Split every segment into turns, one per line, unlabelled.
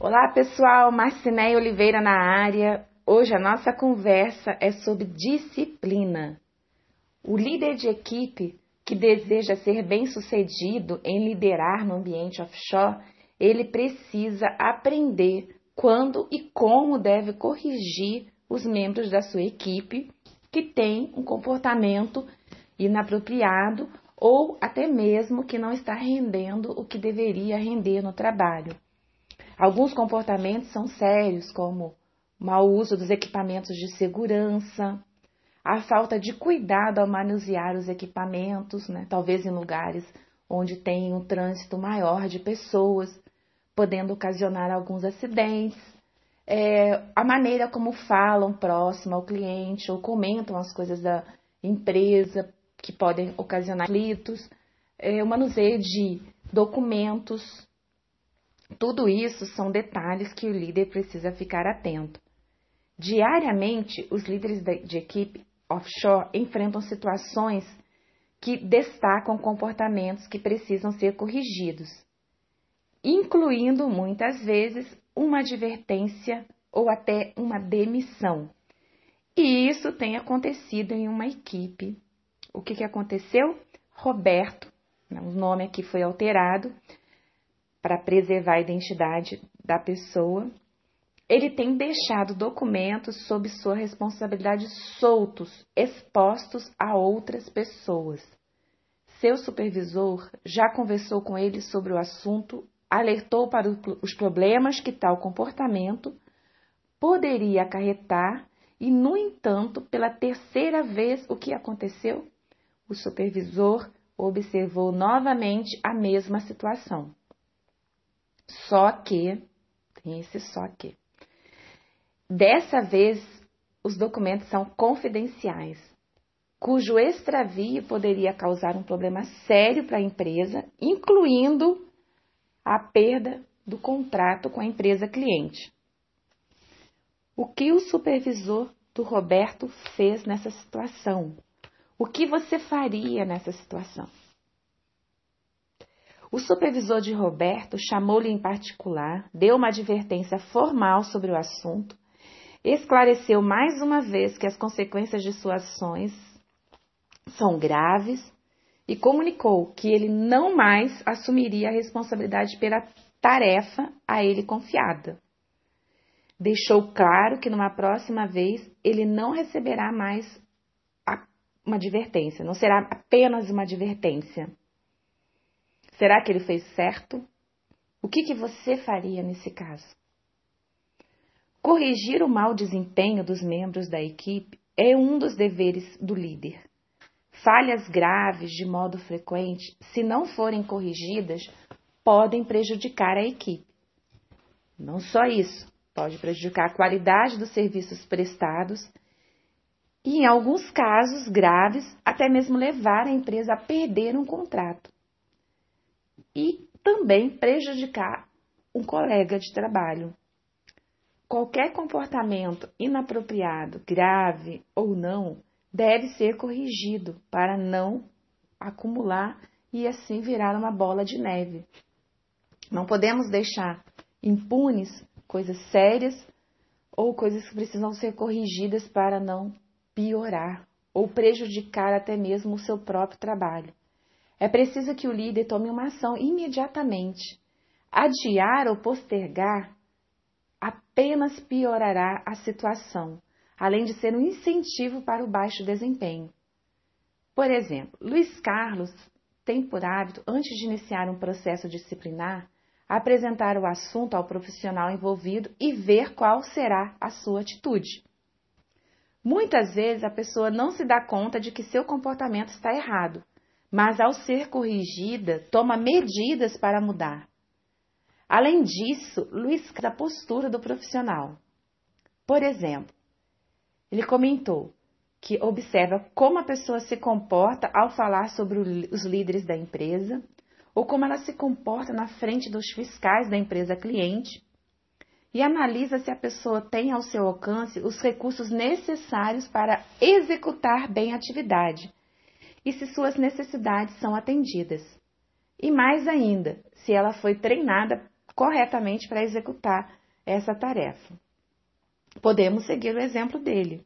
Olá pessoal, Marcinéia Oliveira na área. Hoje a nossa conversa é sobre disciplina. O líder de equipe que deseja ser bem-sucedido em liderar no ambiente offshore, ele precisa aprender quando e como deve corrigir os membros da sua equipe que têm um comportamento inapropriado ou até mesmo que não está rendendo o que deveria render no trabalho. Alguns comportamentos são sérios, como mau uso dos equipamentos de segurança, a falta de cuidado ao manusear os equipamentos, né? talvez em lugares onde tem um trânsito maior de pessoas, podendo ocasionar alguns acidentes, é, a maneira como falam próximo ao cliente ou comentam as coisas da empresa que podem ocasionar conflitos, é, o manuseio de documentos, tudo isso são detalhes que o líder precisa ficar atento. Diariamente, os líderes de equipe offshore enfrentam situações que destacam comportamentos que precisam ser corrigidos, incluindo muitas vezes uma advertência ou até uma demissão. E isso tem acontecido em uma equipe. O que, que aconteceu? Roberto, o nome aqui foi alterado para preservar a identidade da pessoa, ele tem deixado documentos sob sua responsabilidade soltos, expostos a outras pessoas. Seu supervisor já conversou com ele sobre o assunto, alertou para os problemas que tal comportamento poderia acarretar e, no entanto, pela terceira vez, o que aconteceu? O supervisor observou novamente a mesma situação. Só que, tem esse só que, Dessa vez, os documentos são confidenciais, cujo extravio poderia causar um problema sério para a empresa, incluindo a perda do contrato com a empresa cliente. O que o supervisor do Roberto fez nessa situação? O que você faria nessa situação? O supervisor de Roberto chamou-lhe em particular, deu uma advertência formal sobre o assunto esclareceu mais uma vez que as consequências de suas ações são graves e comunicou que ele não mais assumiria a responsabilidade pela tarefa a ele confiada. Deixou claro que numa próxima vez ele não receberá mais uma advertência, não será apenas uma advertência. Será que ele fez certo? O que, que você faria nesse caso? Corrigir o mau desempenho dos membros da equipe é um dos deveres do líder. Falhas graves de modo frequente, se não forem corrigidas, podem prejudicar a equipe. Não só isso, pode prejudicar a qualidade dos serviços prestados e, em alguns casos graves, até mesmo levar a empresa a perder um contrato. E também prejudicar um colega de trabalho. Qualquer comportamento inapropriado, grave ou não, deve ser corrigido para não acumular e assim virar uma bola de neve. Não podemos deixar impunes coisas sérias ou coisas que precisam ser corrigidas para não piorar ou prejudicar até mesmo o seu próprio trabalho. É preciso que o líder tome uma ação imediatamente. Adiar ou postergar apenas piorará a situação, além de ser um incentivo para o baixo desempenho. Por exemplo, Luiz Carlos tem por hábito, antes de iniciar um processo disciplinar, apresentar o assunto ao profissional envolvido e ver qual será a sua atitude. Muitas vezes a pessoa não se dá conta de que seu comportamento está errado, mas ao ser corrigida, toma medidas para mudar. Além disso, Luiz da postura do profissional. Por exemplo, ele comentou que observa como a pessoa se comporta ao falar sobre os líderes da empresa ou como ela se comporta na frente dos fiscais da empresa cliente e analisa se a pessoa tem ao seu alcance os recursos necessários para executar bem a atividade e se suas necessidades são atendidas. E mais ainda, se ela foi treinada corretamente para executar essa tarefa. Podemos seguir o exemplo dele.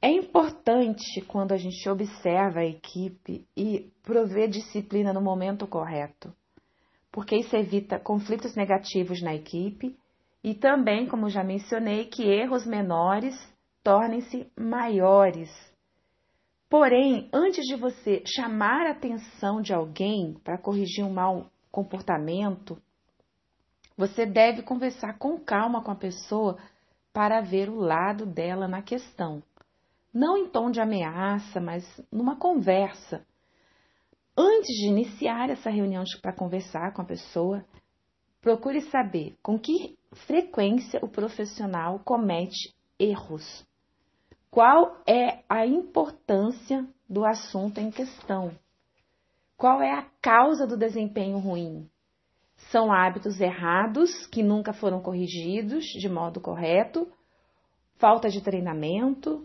É importante quando a gente observa a equipe e prover disciplina no momento correto, porque isso evita conflitos negativos na equipe e também, como já mencionei, que erros menores tornem-se maiores. Porém, antes de você chamar a atenção de alguém para corrigir um mau comportamento, você deve conversar com calma com a pessoa para ver o lado dela na questão. Não em tom de ameaça, mas numa conversa. Antes de iniciar essa reunião para conversar com a pessoa, procure saber com que frequência o profissional comete erros. Qual é a importância do assunto em questão? Qual é a causa do desempenho ruim? São hábitos errados que nunca foram corrigidos de modo correto, falta de treinamento.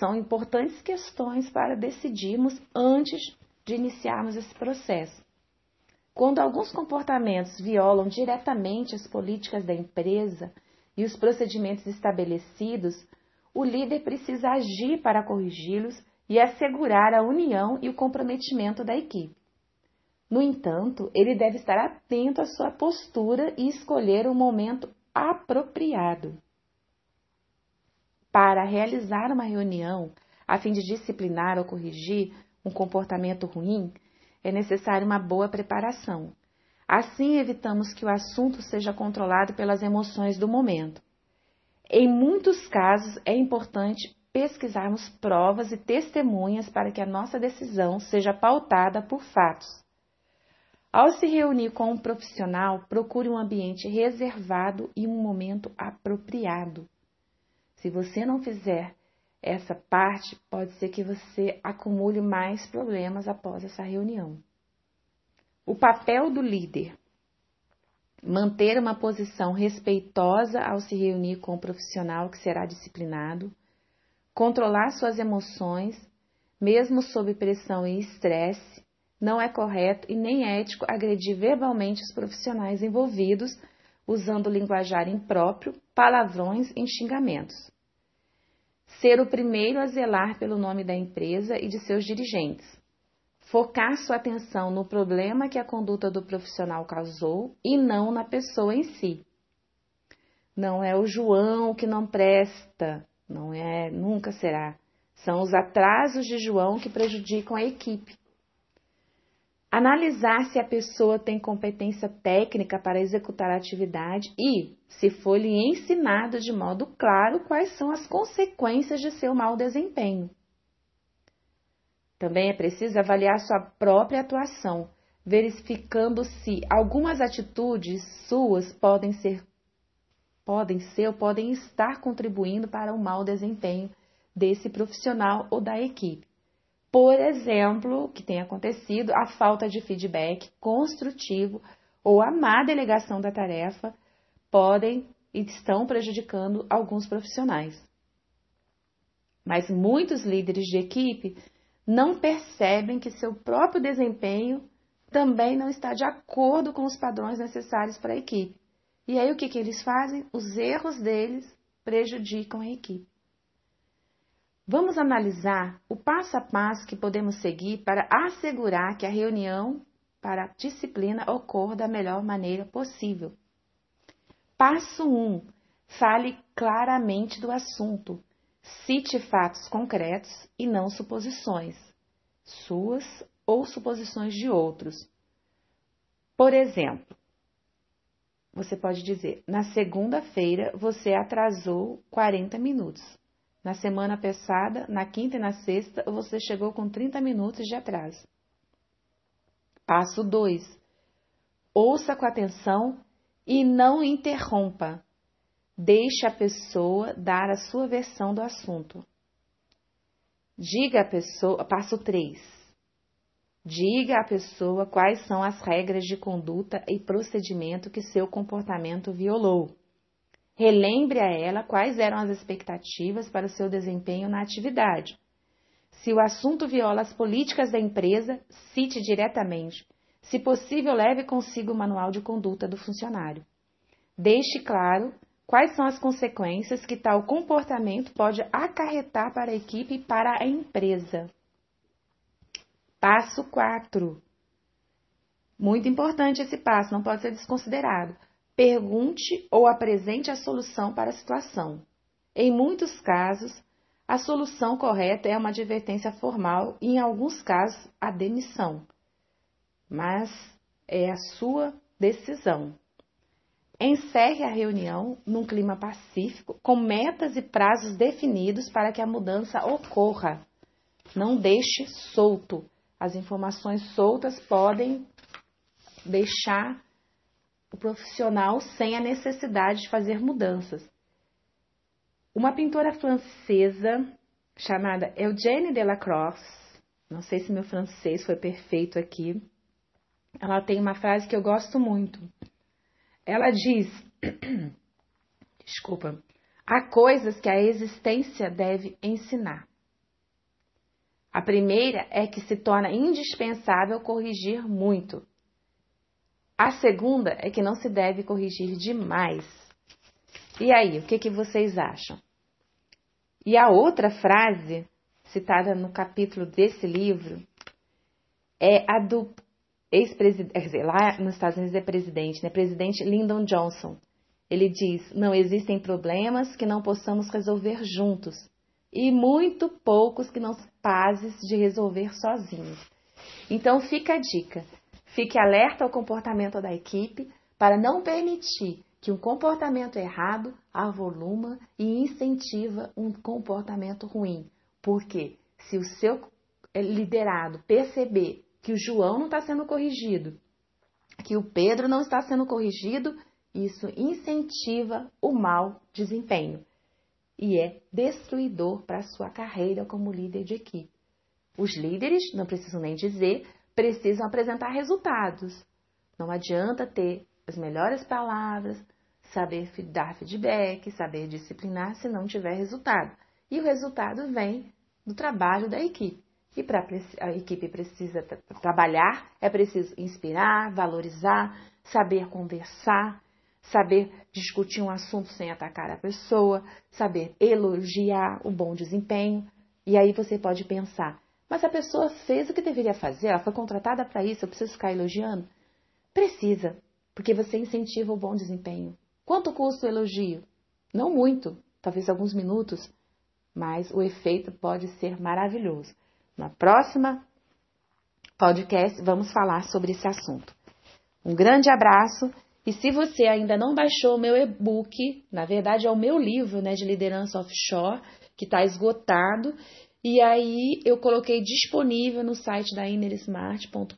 São importantes questões para decidirmos antes de iniciarmos esse processo. Quando alguns comportamentos violam diretamente as políticas da empresa e os procedimentos estabelecidos, o líder precisa agir para corrigi-los e assegurar a união e o comprometimento da equipe. No entanto, ele deve estar atento à sua postura e escolher o momento apropriado. Para realizar uma reunião a fim de disciplinar ou corrigir um comportamento ruim, é necessária uma boa preparação. Assim, evitamos que o assunto seja controlado pelas emoções do momento. Em muitos casos, é importante pesquisarmos provas e testemunhas para que a nossa decisão seja pautada por fatos. Ao se reunir com um profissional, procure um ambiente reservado e um momento apropriado. Se você não fizer essa parte, pode ser que você acumule mais problemas após essa reunião. O papel do líder: manter uma posição respeitosa ao se reunir com o profissional que será disciplinado, controlar suas emoções, mesmo sob pressão e estresse, não é correto e nem ético agredir verbalmente os profissionais envolvidos usando linguajar impróprio, palavrões e xingamentos. Ser o primeiro a zelar pelo nome da empresa e de seus dirigentes. Focar sua atenção no problema que a conduta do profissional causou e não na pessoa em si. Não é o João que não presta, não é, nunca será. São os atrasos de João que prejudicam a equipe. Analisar se a pessoa tem competência técnica para executar a atividade e, se for lhe ensinado de modo claro, quais são as consequências de seu mau desempenho. Também é preciso avaliar sua própria atuação, verificando se algumas atitudes suas podem ser podem ser ou podem estar contribuindo para o mau desempenho desse profissional ou da equipe. Por exemplo, que tem acontecido a falta de feedback construtivo ou a má delegação da tarefa podem e estão prejudicando alguns profissionais. Mas muitos líderes de equipe não percebem que seu próprio desempenho também não está de acordo com os padrões necessários para a equipe. E aí o que, que eles fazem? Os erros deles prejudicam a equipe. Vamos analisar o passo a passo que podemos seguir para assegurar que a reunião para a disciplina ocorra da melhor maneira possível. Passo 1. Um, fale claramente do assunto. Cite fatos concretos e não suposições, suas ou suposições de outros. Por exemplo, você pode dizer: na segunda-feira você atrasou 40 minutos. Na semana passada, na quinta e na sexta, você chegou com 30 minutos de atraso. Passo 2. Ouça com atenção e não interrompa. Deixe a pessoa dar a sua versão do assunto. Diga a pessoa, passo 3. Diga à pessoa quais são as regras de conduta e procedimento que seu comportamento violou. Relembre a ela quais eram as expectativas para o seu desempenho na atividade. Se o assunto viola as políticas da empresa, cite diretamente. Se possível, leve consigo o manual de conduta do funcionário. Deixe claro quais são as consequências que tal comportamento pode acarretar para a equipe e para a empresa. Passo 4. Muito importante esse passo, não pode ser desconsiderado. Pergunte ou apresente a solução para a situação. Em muitos casos, a solução correta é uma advertência formal e, em alguns casos, a demissão. Mas é a sua decisão. Encerre a reunião num clima pacífico, com metas e prazos definidos para que a mudança ocorra. Não deixe solto. As informações soltas podem deixar o profissional sem a necessidade de fazer mudanças. Uma pintora francesa chamada Eugène Delacroix, não sei se meu francês foi perfeito aqui, ela tem uma frase que eu gosto muito. Ela diz: Desculpa. Há coisas que a existência deve ensinar. A primeira é que se torna indispensável corrigir muito. A segunda é que não se deve corrigir demais. E aí, o que, que vocês acham? E a outra frase, citada no capítulo desse livro, é a do ex-presidente, lá nos Estados Unidos é presidente, né? Presidente Lyndon Johnson. Ele diz: não existem problemas que não possamos resolver juntos e muito poucos que não capazes de resolver sozinhos. Então fica a dica: fique alerta ao comportamento da equipe para não permitir que um comportamento errado avoluma e incentiva um comportamento ruim. Porque se o seu liderado perceber que o João não está sendo corrigido, que o Pedro não está sendo corrigido, isso incentiva o mau desempenho e é destruidor para a sua carreira como líder de equipe. Os líderes, não preciso nem dizer, precisam apresentar resultados. Não adianta ter as melhores palavras, saber dar feedback, saber disciplinar se não tiver resultado. E o resultado vem do trabalho da equipe. E para a equipe precisa trabalhar, é preciso inspirar, valorizar, saber conversar, saber discutir um assunto sem atacar a pessoa, saber elogiar o bom desempenho. E aí você pode pensar: mas a pessoa fez o que deveria fazer, ela foi contratada para isso, eu preciso ficar elogiando? Precisa, porque você incentiva o bom desempenho. Quanto custa o elogio? Não muito, talvez alguns minutos, mas o efeito pode ser maravilhoso. Na próxima podcast, vamos falar sobre esse assunto. Um grande abraço e se você ainda não baixou o meu e-book, na verdade é o meu livro né, de liderança offshore, que está esgotado, e aí eu coloquei disponível no site da innersmart.com.br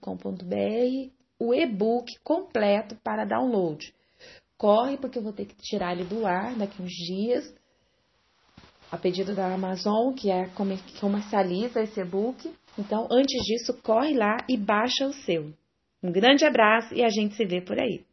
o e-book completo para download. Corre, porque eu vou ter que tirar ele do ar daqui uns dias a pedido da Amazon, que é que comercializa esse e-book. Então, antes disso, corre lá e baixa o seu. Um grande abraço e a gente se vê por aí.